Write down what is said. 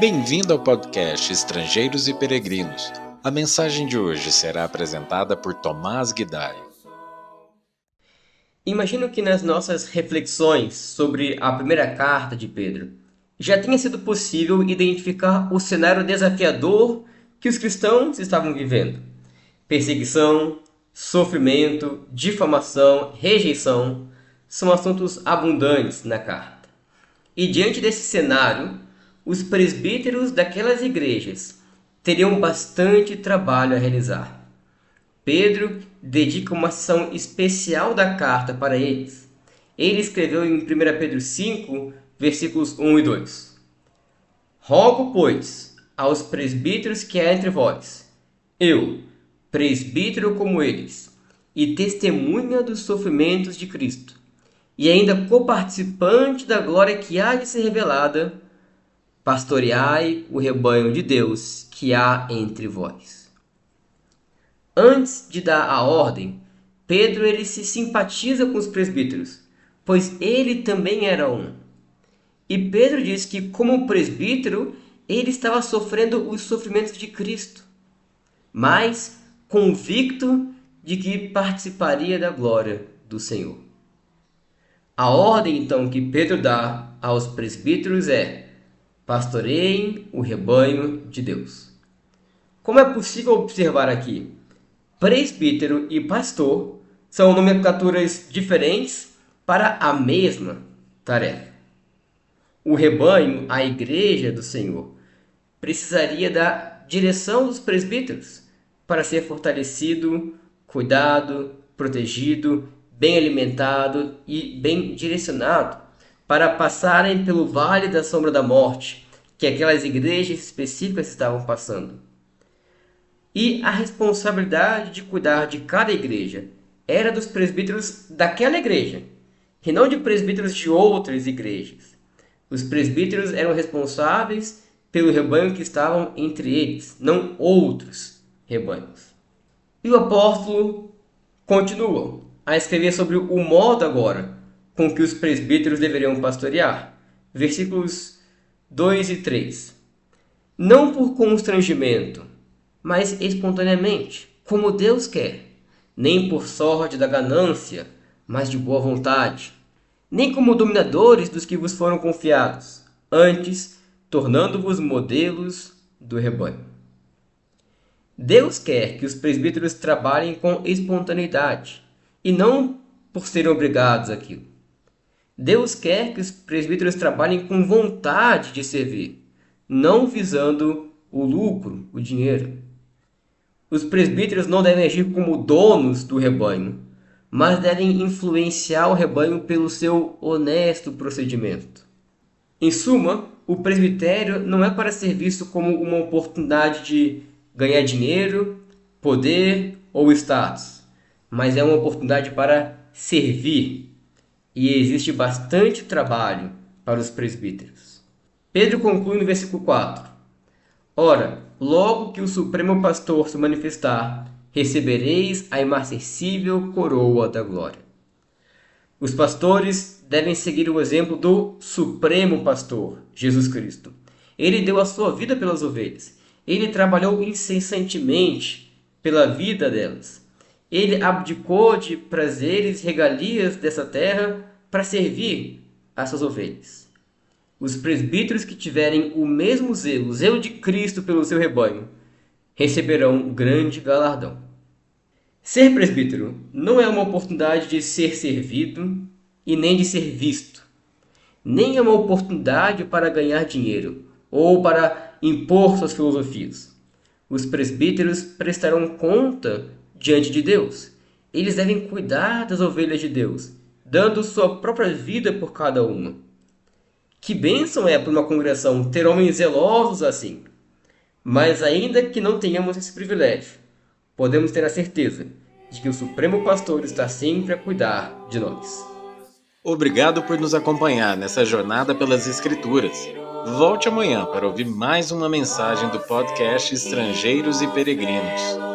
Bem-vindo ao podcast Estrangeiros e Peregrinos. A mensagem de hoje será apresentada por Tomás Guidai. Imagino que nas nossas reflexões sobre a primeira carta de Pedro já tenha sido possível identificar o cenário desafiador que os cristãos estavam vivendo: perseguição, sofrimento, difamação, rejeição são assuntos abundantes na carta. E diante desse cenário, os presbíteros daquelas igrejas teriam bastante trabalho a realizar. Pedro dedica uma sessão especial da carta para eles. Ele escreveu em 1 Pedro 5, versículos 1 e 2. Rogo, pois, aos presbíteros que há entre vós, eu, presbítero como eles, e testemunha dos sofrimentos de Cristo, e ainda coparticipante da glória que há de ser revelada, pastoreai o rebanho de Deus que há entre vós. Antes de dar a ordem, Pedro ele se simpatiza com os presbíteros, pois ele também era um. E Pedro diz que, como presbítero, ele estava sofrendo os sofrimentos de Cristo, mas convicto de que participaria da glória do Senhor. A ordem então que Pedro dá aos presbíteros é: pastoreiem o rebanho de Deus. Como é possível observar aqui, presbítero e pastor são nomenclaturas diferentes para a mesma tarefa. O rebanho, a igreja do Senhor, precisaria da direção dos presbíteros para ser fortalecido, cuidado, protegido, bem alimentado e bem direcionado para passarem pelo vale da sombra da morte, que aquelas igrejas específicas estavam passando. E a responsabilidade de cuidar de cada igreja era dos presbíteros daquela igreja, e não de presbíteros de outras igrejas. Os presbíteros eram responsáveis pelo rebanho que estavam entre eles, não outros rebanhos. E o apóstolo continua a escrever sobre o modo agora com que os presbíteros deveriam pastorear. Versículos 2 e 3. Não por constrangimento, mas espontaneamente, como Deus quer, nem por sorte da ganância, mas de boa vontade, nem como dominadores dos que vos foram confiados, antes tornando-vos modelos do rebanho. Deus quer que os presbíteros trabalhem com espontaneidade e não por serem obrigados àquilo. Deus quer que os presbíteros trabalhem com vontade de servir, não visando o lucro, o dinheiro. Os presbíteros não devem agir como donos do rebanho, mas devem influenciar o rebanho pelo seu honesto procedimento. Em suma, o presbitério não é para ser visto como uma oportunidade de ganhar dinheiro, poder ou status, mas é uma oportunidade para servir e existe bastante trabalho para os presbíteros. Pedro conclui no versículo 4: Ora, logo que o Supremo Pastor se manifestar, recebereis a imarcessível coroa da glória. Os pastores devem seguir o exemplo do Supremo Pastor, Jesus Cristo. Ele deu a sua vida pelas ovelhas. Ele trabalhou incessantemente pela vida delas. Ele abdicou de prazeres e regalias dessa terra para servir as suas ovelhas. Os presbíteros que tiverem o mesmo zelo, o zelo de Cristo pelo seu rebanho, receberão um grande galardão. Ser presbítero não é uma oportunidade de ser servido e nem de ser visto. Nem é uma oportunidade para ganhar dinheiro ou para impor suas filosofias. Os presbíteros prestarão conta diante de Deus. Eles devem cuidar das ovelhas de Deus, dando sua própria vida por cada uma. Que bênção é para uma congregação ter homens zelosos assim. Mas ainda que não tenhamos esse privilégio, podemos ter a certeza de que o Supremo Pastor está sempre a cuidar de nós. Obrigado por nos acompanhar nessa jornada pelas Escrituras. Volte amanhã para ouvir mais uma mensagem do podcast Estrangeiros e Peregrinos.